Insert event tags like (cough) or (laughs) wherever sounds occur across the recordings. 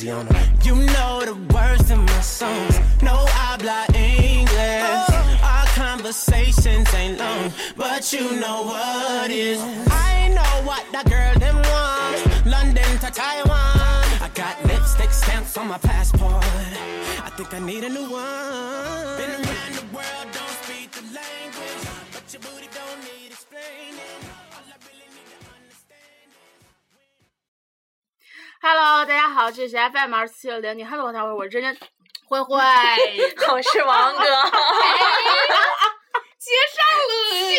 You know the words in my songs. No habla English. Our conversations ain't long, but you know what is. I know what that girl them want. London to Taiwan. I got lipstick stamps on my passport. I think I need a new one. 好，这是 FM 二四七六零，你好，我大会，我是真真灰灰，我是王哥，(laughs) 接上了，接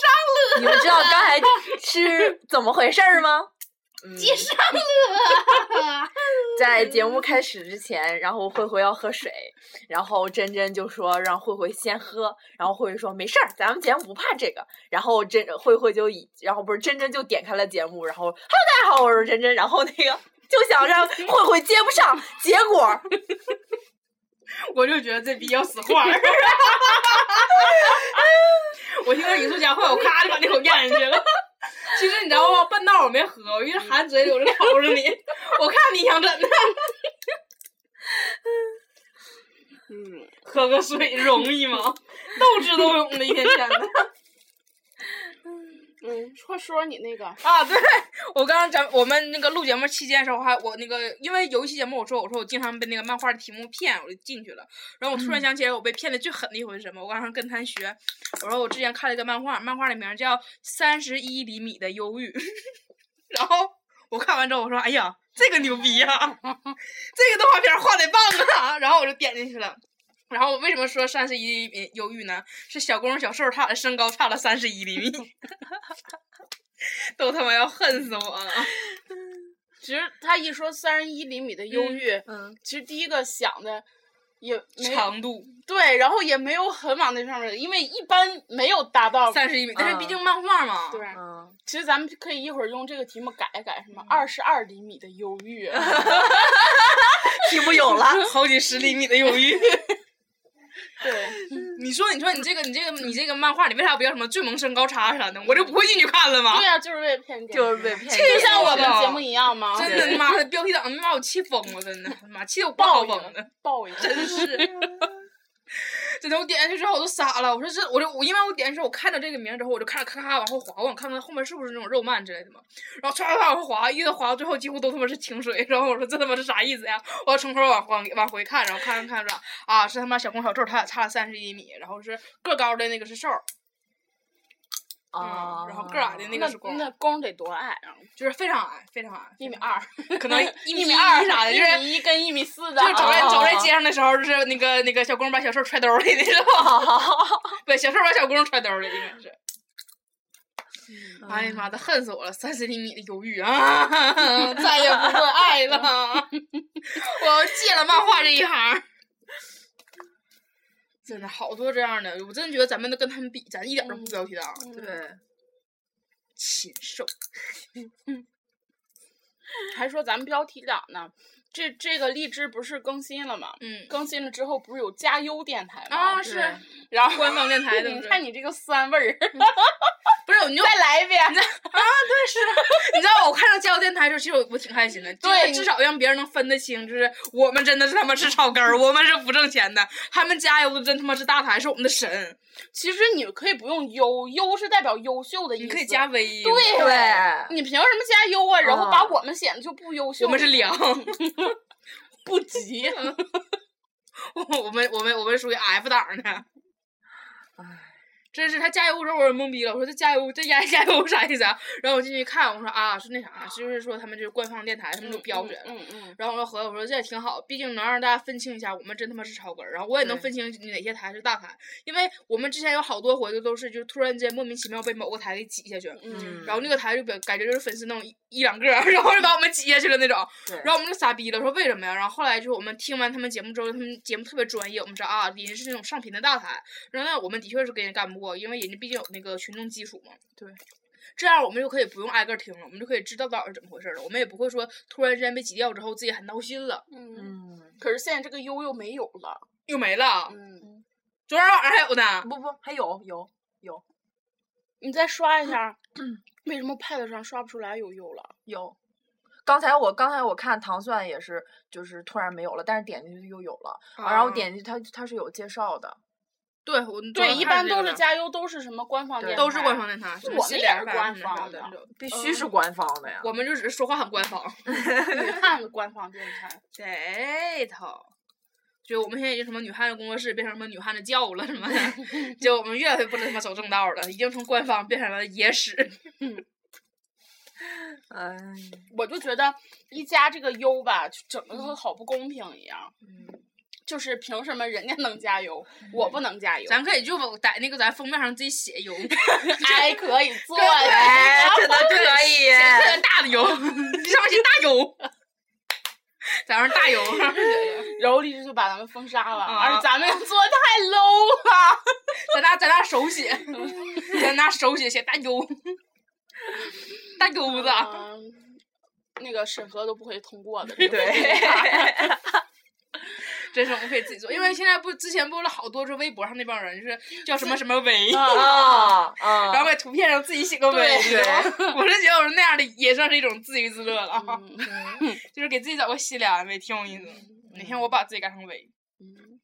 上了，你们知道刚才是怎么回事吗？接上了，(laughs) 在节目开始之前，然后慧慧要喝水，然后真真就说让慧慧先喝，然后慧慧说没事儿，咱们节目不怕这个。然后真慧慧就以，然后不是真真就点开了节目，然后 Hello 大家好，我是真真，然后那个就想让慧慧接不上，结果 (laughs) 我就觉得这逼要死话儿。(laughs) 我听到你说讲话，我咔就把那口咽下去了。其实你知道吗？半道我没喝，我一直含嘴里，我就瞅着你。(laughs) 我看你想怎的？嗯，喝个水容易吗？(laughs) 斗智斗勇的一天天的。嗯，快说说你那个啊！对，我刚刚咱我们那个录节目期间的时候，还我那个因为有一期节目，我说我说我经常被那个漫画的题目骗，我就进去了。然后我突然想起来，我被骗的最狠的一回是什么？我刚刚跟他学，我说我之前看了一个漫画，漫画的名叫《三十一厘米的忧郁》。(laughs) 然后我看完之后，我说：“哎呀，这个牛逼呀、(laughs) 这个动画片画的棒啊！” (laughs) 然后我就点进去了。然后我为什么说三十一厘米忧郁呢？是小公小瘦他俩的身高差了三十一厘米，(laughs) 都他妈要恨死我了。其实他一说三十一厘米的忧郁，嗯，其实第一个想的也没长度对，然后也没有很往那上面，因为一般没有达到。三十一米，但是毕竟漫画嘛。对，嗯，其实咱们可以一会儿用这个题目改一改，什么二十二厘米的忧郁，(laughs) 题目有了。好几十厘米的忧郁。(laughs) 对，你说，你说你这个，你这个，你这个漫画，你为啥不叫什么最萌身高差啥的？我就不会进去看了吗？对呀、就是被骗，就是被骗就像我们节目一样吗？真的妈的，标题党把我气疯了，真的妈气得我不好报疯的应，，报应，真是。(laughs) 真的，我点进去之后我都傻了。我说这，我就我因为我点进去，我看到这个名之后，我就看着咔咔往后滑，我想看看后面是不是那种肉漫之类的嘛。然后唰唰唰往后滑，一直滑到最后几乎都他妈是清水。然后我说这他妈是啥意思呀？我要从头往往往回看，然后看着看着啊，是他妈小公小瘦，他俩差了三十一米，然后是个高的那个是瘦，啊嗯，然后个矮的那个是公，那公得多矮啊？就是非常矮，非常矮，一米二，可能 (laughs) 一米米二啥的，一就是米一跟一米四的，就是走在啊走在街上的时候，就是那个那个小公把小瘦揣兜里的是吧，(laughs) 对，小瘦把小公揣兜里，应该是。哎呀妈的，恨死我了！三十厘米的忧郁啊，(laughs) 再也不会爱了，我要戒了漫画这一行。真的好多这样的，我真的觉得咱们都跟他们比，咱一点都不标题党。对，禽兽，(laughs) 还说咱们标题党呢。这这个荔枝不是更新了吗？嗯更新了之后不是有加优电台吗？啊是，然后官方电台的你看你这个酸味儿，(laughs) 不是你就再来一遍。啊，对是，你知道我看到加油电台的时候，其实我我挺开心的，对就是至少让别人能分得清，就是我们真的是他妈是草根儿，我们是不挣钱的，他们加油的真他妈是大台，是我们的神。其实你可以不用优，优是代表优秀的意思。你可以加 V，对对你凭什么加优啊？然后啊把我们显得就不优秀。(laughs) (laughs) 我们是良。不急。我我们我们我们属于 F 档的。All right. (sighs) 真是他加油的时候，我也懵逼了。我说这加油，这加 (laughs) 加油啥意思啊？然后我进去看，我说啊，是那啥，就是说他们就是官方电台，他们都标准。嗯嗯。然后我说合计，我说这也挺好，毕竟能让大家分清一下，我们真他妈是超根儿。然后我也能分清哪些台是大台，因为我们之前有好多回都都是就突然间莫名其妙被某个台给挤下去，嗯然后那个台就感感觉就是粉丝那种一一两个，(laughs) 然后就把我们挤下去了那种。然后我们就傻逼了，说为什么呀？然后后来就是我们听完他们节目之后，他们节目特别专业，我们知道啊，人家是那种上频的大台。然后那，我们的确是跟人干不过，因为人家毕竟有那个群众基础嘛。对。这样我们就可以不用挨个听了，我们就可以知道到底是怎么回事了。我们也不会说突然之间被挤掉之后自己很闹心了。嗯。嗯，可是现在这个优又没有了。又没了。嗯。昨天晚上还有呢。不不，还有有有。你再刷一下，(clears throat) 为什么 Pad 上刷不出来有优了？有。刚才我刚才我看糖蒜也是，就是突然没有了，但是点进去又有了，啊、然后点进去它它是有介绍的。对，我对，一般都是加优，都是什么官方电台，都是官方电台，我们也是官方的，必须是官方的呀。我们就只是说话很官方，(laughs) 女汉子官方电台，这头。(laughs) 就我们现在已经什么女汉子工作室变成什么女汉子教了什么的，就我们越来越不能他妈走正道了，已经从官方变成了野史。(laughs) 哎，我就觉得一加这个优吧，就整的都好不公平一样。嗯，就是凭什么人家能加油，我不能加油？咱可以就在那个咱封面上自己写油，(laughs) 还，可以 (laughs) 做，哎，真的可以，写大的油，上面写大油。咱上大油，(laughs) 然后立志就把咱们封杀了，啊、而且咱们做的太 low 了，咱拿咱拿手写，咱拿手写写大油，大油子，嗯、那个审核都不会通过的，对。真是我们可以自己做，因为现在不之前播了好多，是微博上那帮人，就是叫什么什么维 (laughs) 啊，然后在图片上自己写个维，对，我是觉得我说那样的也算是一种自娱自乐了，(laughs) 嗯、就是给自己找个心理安慰，挺有意思。哪天我把自己改成维，嗯，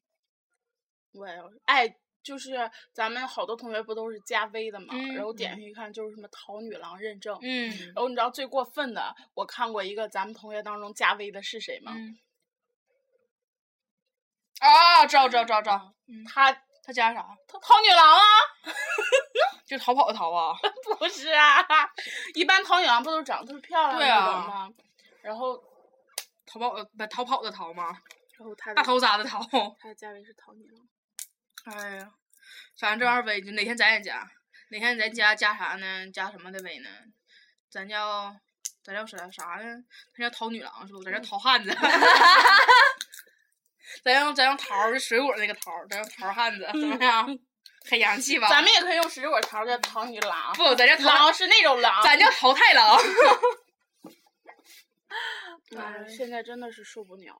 我哎，就是咱们好多同学不都是加微的嘛，嗯、然后点进去一看就是什么淘女郎认证，嗯，然后你知道最过分的，我看过一个咱们同学当中加微的是谁吗？嗯啊，知道知道知道知道，他他加啥？他淘女郎啊，(laughs) 就逃跑的逃啊？(laughs) 不是啊，一般淘女郎不都长得特别漂亮那种吗？然后逃跑不逃跑的逃吗？然后他大头啥的逃？他的价位是淘女郎。哎呀，反正这玩意儿微，就哪天咱也加，哪天咱加加啥呢？加什么的微呢？咱叫咱叫啥啥呢？他叫淘女郎是不？咱叫淘汉子。(laughs) 咱用咱用桃儿水果那个桃儿，咱用桃儿汉子怎么样？很洋气吧？咱们也可以用水果桃叫桃女郎。不，咱这狼是那种狼，咱叫桃太郎。(laughs) 哎，现在真的是受不了。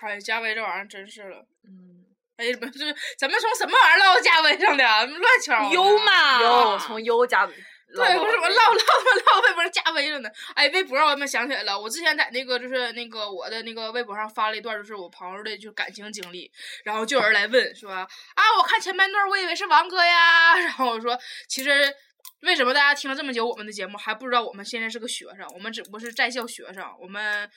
哎，加微这玩意儿真是了。嗯。哎，不是，咱们从什么玩意儿唠到加微上的？乱七八糟。优嘛，优从优加。对，我怎么唠唠 (laughs) 唠唠微博加微了呢？哎，微博我他妈想起来了，我之前在那个就是那个我的那个微博上发了一段，就是我朋友的就感情经历，然后就有人来问说啊，我看前半段我以为是王哥呀，(laughs) 然后我说其实为什么大家听了这么久我们的节目还不知道我们现在是个学生，我们只不过是在校学生，我们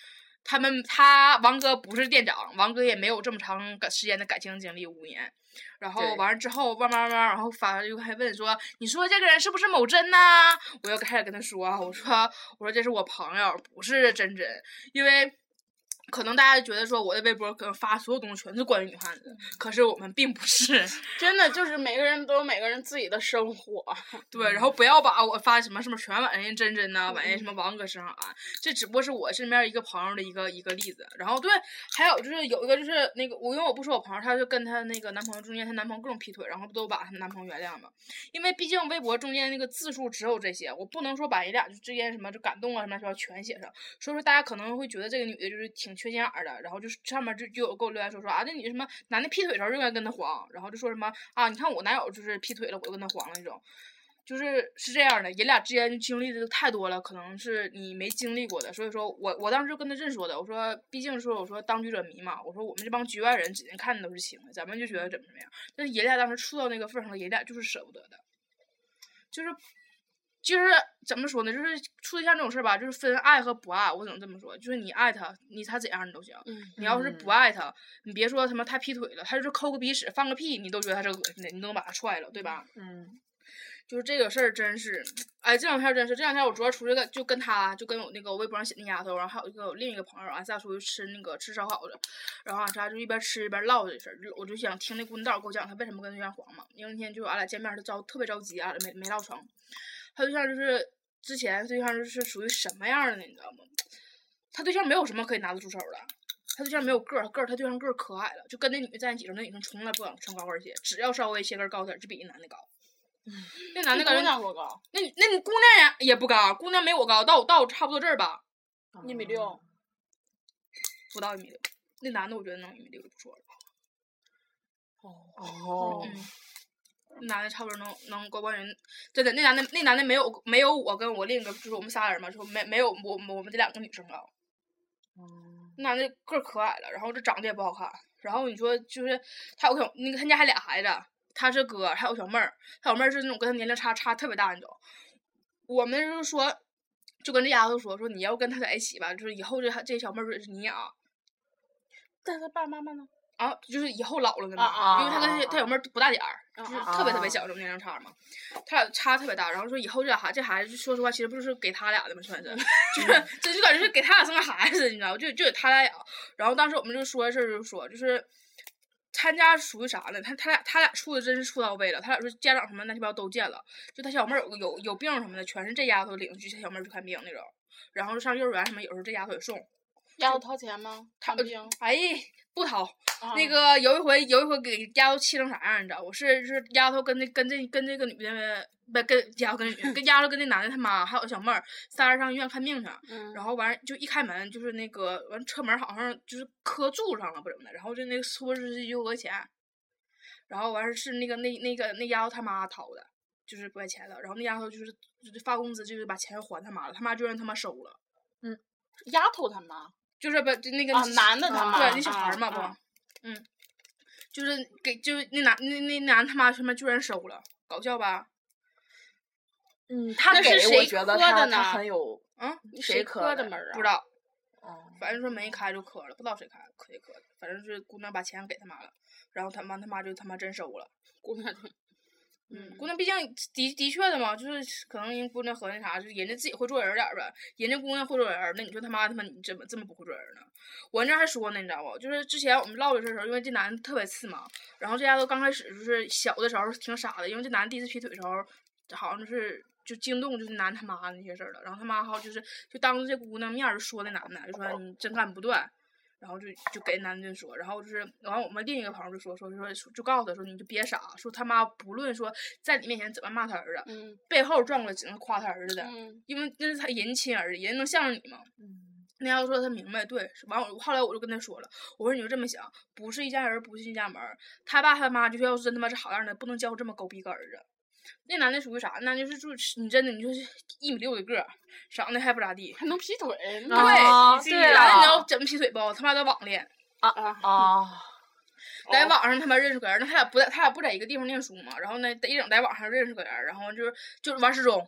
他们他王哥不是店长，王哥也没有这么长时间的感情经历五年。然后完了之后，慢慢慢慢，然后发又还问说：“你说这个人是不是某真呐？”我又开始跟他说：“我说我说这是我朋友，不是真真，因为可能大家觉得说我的微博可能发所有东西全是关于女汉子，可是我们并不是，(laughs) 真的就是每个人都有每个人自己的生活。(laughs) 对，然后不要把我发什么什么全往人家真真呐，往人家什么王哥身上安，这只不过是我身边一个朋友的一个一个例子。然后对，还有就是有一个就是那个我因为我不说我朋友，她就跟她那个男朋友中间，她男朋友各种劈腿，然后不都把她男朋友原谅嘛？因为毕竟微博中间那个字数只有这些，我不能说把人俩就之间什么就感动啊什么什么全写上，所以说大家可能会觉得这个女的就是挺缺心眼儿的，然后就是上面就就有给我留言说说啊，那你什么男的劈腿时候就应该跟他黄，然后就说什么啊，你看我男友就是劈腿了，我就跟他黄了那种。就是是这样的，人俩之间经历的太多了，可能是你没经历过的，所以说我我当时就跟他这说的，我说毕竟说我说当局者迷嘛，我说我们这帮局外人指定看的都是情的，咱们就觉得怎么怎么样，但是人俩当时处到那个份儿上了，人俩就是舍不得的，就是就是怎么说呢？就是处对象这种事儿吧，就是分爱和不爱。我只能这么说，就是你爱他，你他怎样你都行。嗯你要是不爱他，你别说他妈他劈腿了，他就是抠个鼻屎放个屁，你都觉得他是恶心的，你都能把他踹了，对吧？嗯就是这个事儿真是，哎，这两天真是，这两天我主要出去跟就跟他就跟我那个微博上写那丫头，然后还有一个我另一个朋友，俺仨出去吃那个吃烧烤的，然后俺仨就一边吃一边唠这事儿，我就想听那姑娘道给我讲她为什么跟对象黄嘛，因为那天就俺俩见面，她着特别着急，俺俩没没唠成，她对象就是之前对象就是属于什么样的呢，你知道吗？他对象没有什么可以拿得出手的。他对象没有个儿，个儿他对象个儿可矮了，就跟那女的在一起的时候，那女生从来不敢穿高跟鞋，只要稍微鞋跟高点儿，就比那男的高。那男的姑感觉娘多高？那你那你姑娘也也不高，姑娘没我高，到我到我差不多这儿吧，一米六。不到一米六。那男的我觉得能一米六就不错了。哦男的差不多能能过关人，真的那男的那男的没有没有我跟我另一个就是我们仨人嘛，就没没有我我们这两个女生高。那男的个儿可矮了，然后这长得也不好看，然后你说就是他有个小那个他家还俩孩子，他是哥，还有小妹儿，他小妹儿是那种跟他年龄差差特别大那种。我们就是说，就跟这丫头说说你要跟他在一起吧，就是以后这这小妹儿是你养但是他爸爸妈妈呢？啊，就是以后老了的啊啊嘛，因为他跟他他小妹儿不大点儿，啊就是啊特别特别啊小这种年龄差嘛，他俩差特别大，然后说以后这俩孩这孩子，说实话，其实不是给他俩的嘛，算是，(laughs) 就是这就感觉是给他俩生个孩子，你知道吗？就就给他俩养。然后当时我们就说这事儿，就说就是。他家属于啥呢？他他俩他俩处的真是处到位了。他俩说家长什么乱七八糟都见了，就他小妹儿有个有有病什么的，全是这丫头领去他小妹儿去看病那种。然后上幼儿园什么，有时候这丫头也送。丫头掏钱吗？他看病。哎，不掏。啊那个有一回有一回给丫头气成啥样，你知道我？是是丫头跟那跟这跟这个女的不跟丫头跟女跟丫头跟那男的他妈还有小妹儿仨人上医院看病去，嗯，然后完就一开门就是那个完车门好像就是磕柱上了不怎么的，然后就那个说是就讹钱，然后完事是那个那那个那丫头他妈掏的，就是不给钱了，然后那丫头就是就是发工资就是把钱还他妈了，他妈就让他妈收了，嗯丫头他妈。就是不就那个啊男的他妈对那小孩儿嘛不。啊啊嗯，就是给就是那男那那男他妈他妈居然收了，搞笑吧？嗯，他那给是谁我觉得他他磕的呢很有，嗯，谁磕的门儿啊？不知道，哦反正说门一开就磕了，不知道谁开磕谁磕的，反正是姑娘把钱给他妈了，然后他妈他妈就他妈真收了。姑娘。嗯，姑娘毕竟的的确的嘛，就是可能人姑娘和那啥，就是人家自己会做人点儿呗，人家姑娘会做人，那你说他妈他妈你怎么这么不会做人呢？我那还说呢，你知道不？就是之前我们唠这事儿的时候，因为这男的特别次嘛，然后这丫头刚开始就是小的时候挺傻的，因为这男的第一次劈腿的时候，好像就是就惊动就是男他妈那些事儿了，然后他妈好就是就当着这姑娘面儿说那男的，就说你真干不断。然后就就给男的说，然后就是，然后我们另一个朋友就说说说说，就告诉他说你就别傻，说他妈不论说在你面前怎么骂他儿子，嗯背后转过来只能夸他儿子的，嗯因为那是他人亲儿子，人能向着你吗？嗯那丫头说他明白，对，完我后来我就跟他说了，我说你就这么想，不是一家人不进一家门，他爸他妈就是要是真他妈是好样的，不能教这么狗逼个儿子。那男的属于啥？那就是就是你真的你就是一米六的个儿，长得还不咋地。还能劈腿？啊对对男的你知啊道怎么劈腿不？他妈在网恋，啊，啊啊，在网上他妈认识个人，那他俩不在他俩不在一个地方念书嘛，然后呢一整在网上认识个人，然后就是就是玩失踪，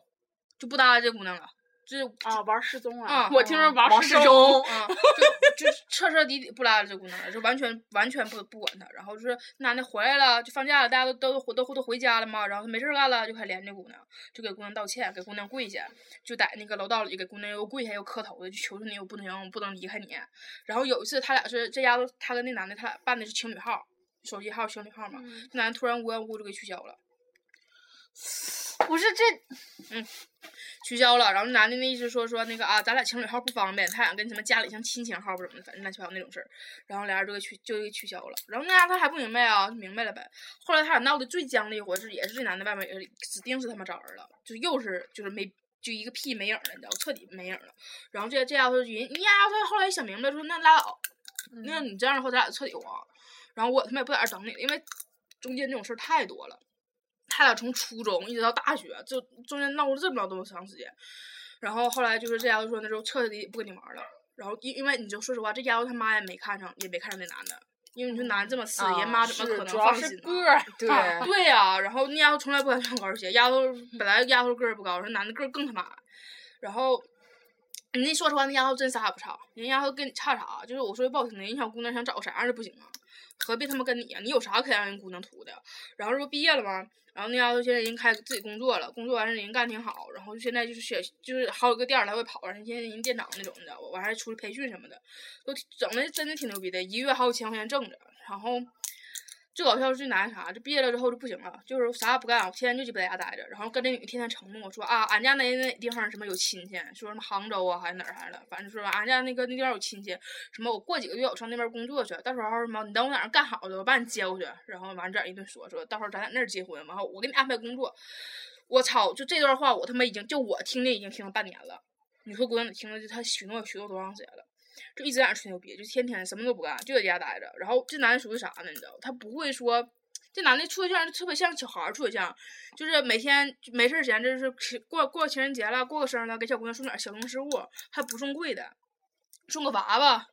就不搭理这姑娘了，就是啊，玩失踪了啊！我听说玩王失踪。忠，啊，就就彻彻底底不拉这姑娘了，就完全完全不不管她。然后就是男的回来了，就放假了，大家都都都都都回家了嘛，然后没事儿干了，就开始连这姑娘，就给姑娘道歉，给姑娘跪下，就在那个楼道里给姑娘又跪下又磕头的，就求求你，我不能我不能离开你。然后有一次他俩是这丫头，他跟那男的他俩办的是情侣号，手机号情侣号嘛，嗯男的突然无缘无故就给取消了。不是这，嗯取消了，然后那男的那意思说说那个啊，咱俩情侣号不方便，他想跟什么家里像亲情号不什么的，反正乱七八糟那种事儿，然后俩人就给取就给取消了。然后那丫他还不明白啊，就明白了呗。后来他俩闹得最僵的一回是，也是这男的外面也是指定是他妈找人了，就又是就是没就一个屁没影了，你知道，彻底没影了。然后这这丫头人，人丫头后来想明白说那拉倒，那你这样的话咱俩就彻底黄。然后我他妈也不在这儿等你了，因为中间这种事儿太多了。他俩从初中一直到大学，就中间闹了这么老多长时间。然后后来就是这丫头说那时候彻底不跟你玩了。然后因因为你就说实话，这丫头他妈也没看上，也没看上那男的，因为你说男的这么次，啊人妈怎么可能放心呢？对呀、然后那丫头从来不敢穿高跟鞋，丫头本来丫头个儿不高，说男的个儿更他妈矮，然后。人家说实话，那丫头真啥也不差，人丫头跟你差啥？就是我说句不好听的，人小姑娘想找个啥样的不行啊？何必他妈跟你呀、你有啥可让人姑娘图的？然后这不毕业了吗？然后那丫头现在已经开自己工作了，工作完了人干挺好，然后现在就是学就是好几个店儿来回跑，人现在人店长那种的，我完还出去培训什么的，都整的真的挺牛逼的，一个月好几千块钱挣着，然后。最搞笑是最难啥？就毕业了之后就不行了，就是啥也不干，我天天就鸡巴在家待着，然后跟那女的天天承诺说啊，俺家哪哪地方什么有亲戚，说什么杭州啊还是哪儿来的，反正说俺家那个那地方有亲戚，什么我过几个月我上那边工作去，到时候什么你等我哪儿干好了，我把你接过去，然后完这一顿说说，到时候咱在那儿结婚，完后我给你安排工作，我操，就这段话我他妈已经就我听的已经听了半年了，你说姑娘你听了就她许诺许诺多长时间了？就一直在那吹牛逼，就天天什么都不干，就在家待着。然后这男的属于啥呢？你知道，他不会说，这男的处对象就特别像小孩儿处对象，就是每天没事儿闲，就是过过情人节了，过个生日了，给小姑娘送点小零食物，还不送贵的，送个娃娃，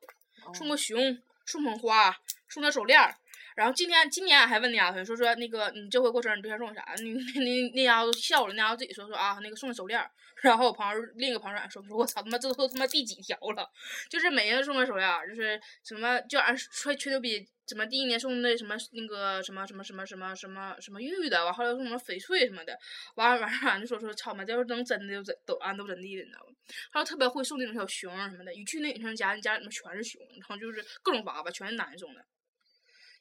送个熊，送捧花，送点手链儿。然后今天今年俺还问那丫头说说那个你这回过生日你对象送我啥？那那那丫头笑了，那丫头自己说说啊那个送的手链。(laughs) 然后我朋友另一个朋友说说我操他妈这都他妈第几条了？就是每人送个手链，就是什么就俺吹吹牛逼，怎么第一年送那什么那个什么什么什么什么什么什么玉的，完后来送什么翡翠什么的，完完俺就说说操妈，这要是能真的就都俺都真地的，你知道吗？还有特别会送那种小熊什么的，一去那女生家，家里面全是熊，然后就是各种娃娃，全是男的送的。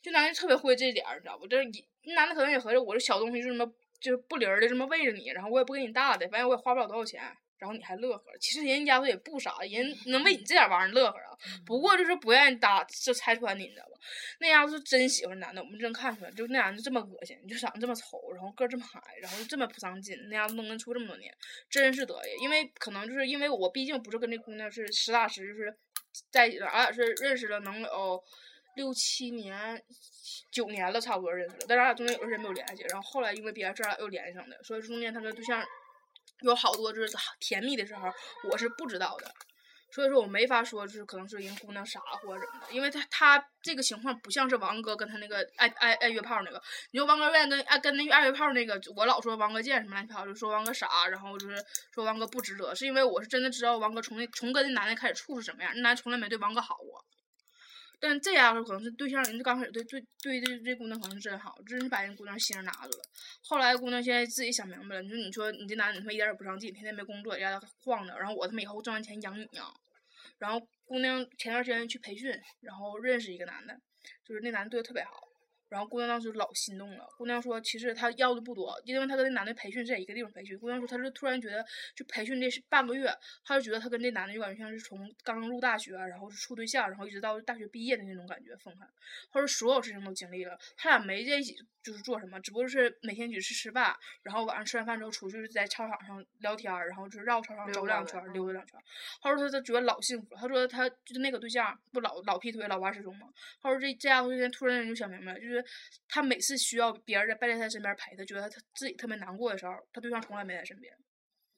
就男的特别会这点儿，你知道不？这一男的可能也合着我这小东西就这么就是不灵儿的这么喂着你，然后我也不给你大的，反正我也花不了多少钱，然后你还乐呵。其实人家头也不傻，人能为你这点玩意儿乐呵啊。不过就是不愿意搭，就拆穿你，你知道吧？那丫头是真喜欢男的，我们真看出来，就那男的这么恶心，就长得这么丑，然后个儿这么矮，然后这么不上进，那丫头能跟处这么多年，真是得意。因为可能就是因为我毕竟不是跟这姑娘是实打实就是在一起的，俺俩是认识了能有六七年。九年了，差不多认识了，但是俺俩中间有段时间没有联系，然后后来因为别的事儿，又联系上的，所以中间他跟对象有好多就是甜蜜的时候，我是不知道的。所以说我没法说，就是可能是人姑娘傻或者什么的，因为他他这个情况不像是王哥跟他那个爱爱爱约炮那个。你说王哥愿意跟爱跟那爱约炮那个，我老说王哥贱什么乱七八糟，就说王哥傻，然后就是说王哥不值得，是因为我是真的知道王哥从那从跟那男的开始处是什么样，那男的从来没对王哥好过。但这丫头可能是对象，人家刚开始对对对对这姑娘可能是真好，真是把人姑娘心拿住了。后来姑娘现在自己想明白了，你说你说你这男的他妈一点也不上进，天天没工作，在家晃着，然后我他妈以后挣完钱养你啊、然后姑娘前段时间去培训，然后认识一个男的，就是那男的对她特别好。然后姑娘当时老心动了。姑娘说，其实她要的不多，因为她跟那男的培训是在一个地方培训。姑娘说，她是突然觉得，就培训这是半个月，她就觉得她跟那男的就感觉像是从刚入大学，然后是处对象，然后一直到大学毕业的那种感觉，分开。她说所有事情都经历了，他俩没在一起就是做什么，只不过是每天一起去吃饭，然后晚上吃完饭之后出去在操场上聊天，然后就是绕操场走两圈，溜达两圈儿。她说她她觉得老幸福，她说她就是那个对象不老老劈腿老玩失踪吗？她说这这丫头现在突然间就想明白了，就是她每次需要别人在在他身边陪他，觉得他自己特别难过的时候，他对象从来没在身边。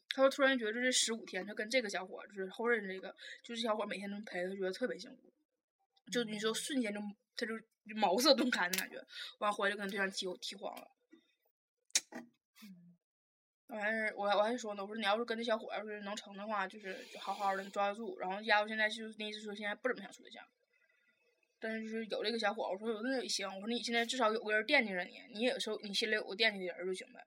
他说突然觉得这十五天，他跟这个小伙就是后认识这个，就是小伙每天能陪他，觉得特别幸福。就你说瞬间就他就茅塞顿开的感觉，完回来就跟对象提提黄了。完事儿，我我还说呢，我说你要是跟这小伙要是能成的话，就是就好好的抓得住。然后丫头现在就是那意思说现在不怎么想处对象，但是就是有这个小伙，我说有那也行，我说你现在至少有个人惦记着你，你有时候你心里有个惦记的人儿就行呗。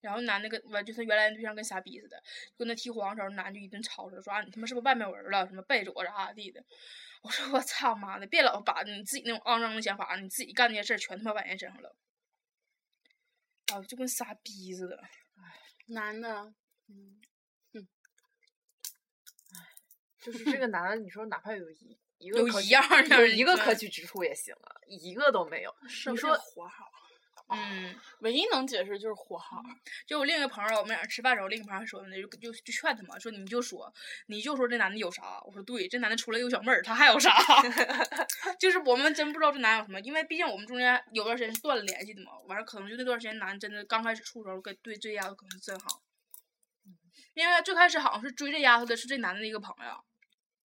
然后男的跟完就他原来那对象跟傻逼似的，跟他提黄的时候，男就一顿吵吵，说啊你他妈是不是外面有人了，什么背着我咋咋地的。我说我操妈的，别老把你自己那种肮脏的想法，你自己干那些事儿全他妈往人身上了。啊，就跟傻逼似的。男的，嗯，就是这个男的，你说哪怕有一一个有一样儿 (laughs) 的有一个可取之处也行啊，一个都没有。你说活好，嗯，唯一能解释就是活好。就我另一个朋友，我们俩吃饭时候，另一个朋友还说呢，就就就劝他嘛，说你就说，你就说这男的有啥？我说对，这男的除了有小妹儿，他还有啥？(laughs) 就是我们真不知道这男有什么，因为毕竟我们中间有段时间是断了联系的嘛，完了可能就那段时间男真的刚开始处的时候，跟对这丫头可能是真好，因为最开始好像是追这丫头的是这男的一个朋友，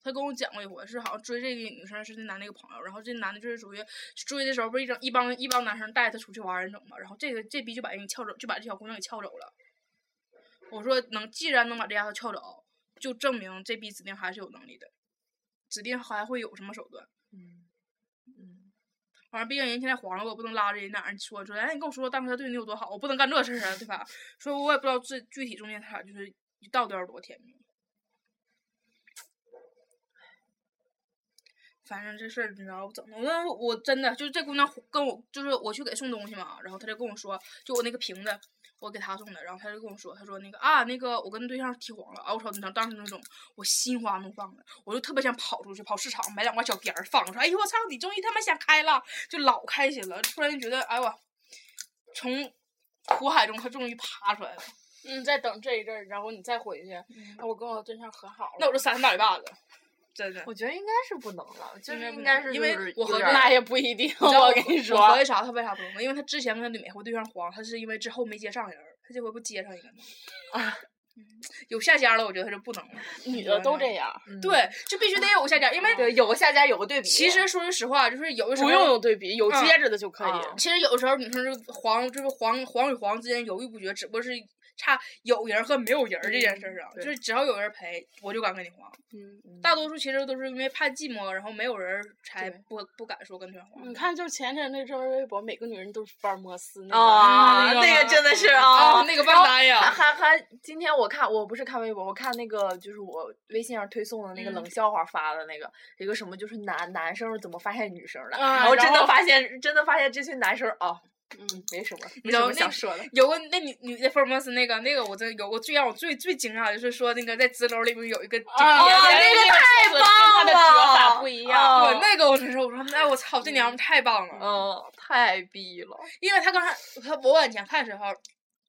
他跟我讲过一回，是好像追这个女生是那男的一个朋友，然后这男的就是属于追的时候不是一整一帮一帮男生带他出去玩儿那种嘛，然后这个这逼就把人给撬走，就把这小姑娘给撬走了。我说能，既然能把这丫头撬走，就证明这逼指定还是有能力的，指定还会有什么手段。嗯嗯反正毕竟人现在黄了，我也不能拉着人哪人说说，哎，你跟我说说当时他对你有多好，我不能干这事儿啊，对吧？所以我也不知道这具体中间他俩就是到底有多甜蜜。反正这事儿你知道我整的，我我真的就是这姑娘跟我就是我去给送东西嘛，然后她就跟我说，就我那个瓶子，我给她送的，然后她就跟我说，她说那个啊那个我跟对象提黄了，啊我操，你知道当时那种我心花怒放的，我就特别想跑出去跑市场买两块小碟儿放，说哎呦我操你终于他妈想开了，就老开心了，突然就觉得哎我从苦海中他终于爬出来了，嗯，再等这一阵儿，然后你再回去，我跟我对象和好了。那我就三十大嘴巴子，真的。我觉得应该是不能了，就是应该是因为我和那也不一定，我跟你说我说为，啥他为啥不能？因为他之前跟他每回对象黄，他是因为之后没接上人儿，他这回不接上一个吗？啊嗯，有下家了，我觉得他就不能了。女的都这样，嗯对，就必须得有个下家，因为，有个下家有个对比。其实说句实话，就是有的时候不用有对比，有嗯接着的就可以。啊其实有的时候女生就黄，就是黄黄与黄之间犹豫不决，只不过是差有人和没有人这件事儿上，就是只要有人陪，我就敢跟你黄。嗯，大多数其实都是因为怕寂寞，然后没有人才不不敢说跟对方黄。你看，就前阵那阵儿微博，每个女人都是福尔摩斯那个。啊，嗯那个真的是啊啊，那个然后万达呀还还还，今天我看我不是看微博，我看那个就是我微信上推送的那个嗯冷笑话发的那个，一个什么就是男男生怎么发现女生的，啊然后真的发现真的发现这群男生啊，嗯，没什么，没什么想说的。有个那女女的福尔摩斯那个那个，我真有个最让我最最惊讶的就是说那个在纸篓里面有一个啊，那个太棒了的折法不一啊样。我那个我真是我说哎我操这娘们太棒了，嗯，太逼了。因为他刚才他我往前看的时候，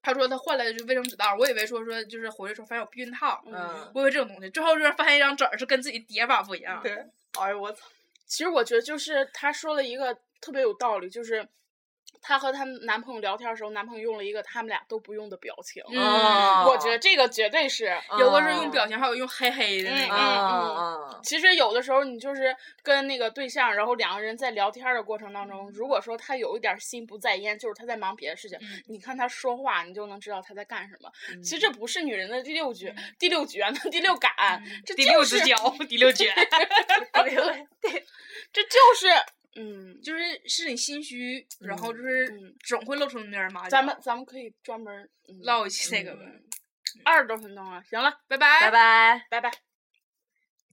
他说他换来的就是卫生纸袋儿，我以为说说就是回来时候发现有避孕套，嗯，我以为这种东西，最后就是发现一张纸儿是跟自己叠法不一样。对，哎呦我操，其实我觉得就是她说了一个特别有道理，就是她和她男朋友聊天的时候，男朋友用了一个他们俩都不用的表情。嗯啊我觉得这个绝对是。有的是用表情，还有用嘿嘿的那嗯个。嗯嗯其实有的时候你就是跟那个对象，然后两个人在聊天的过程当中，如果说他有一点心不在焉，就是他在忙别的事情，嗯你看他说话，你就能知道他在干什么。嗯其实这不是女人的第六觉，第六觉呢，第六感，这第就是六只脚，第六觉。(laughs) 对，这就是嗯，就是是你心虚，然后就是嗯总会露出那点马脚。咱们咱们可以专门唠一期那个吧，二十多分钟了，行了，拜拜拜拜。拜拜。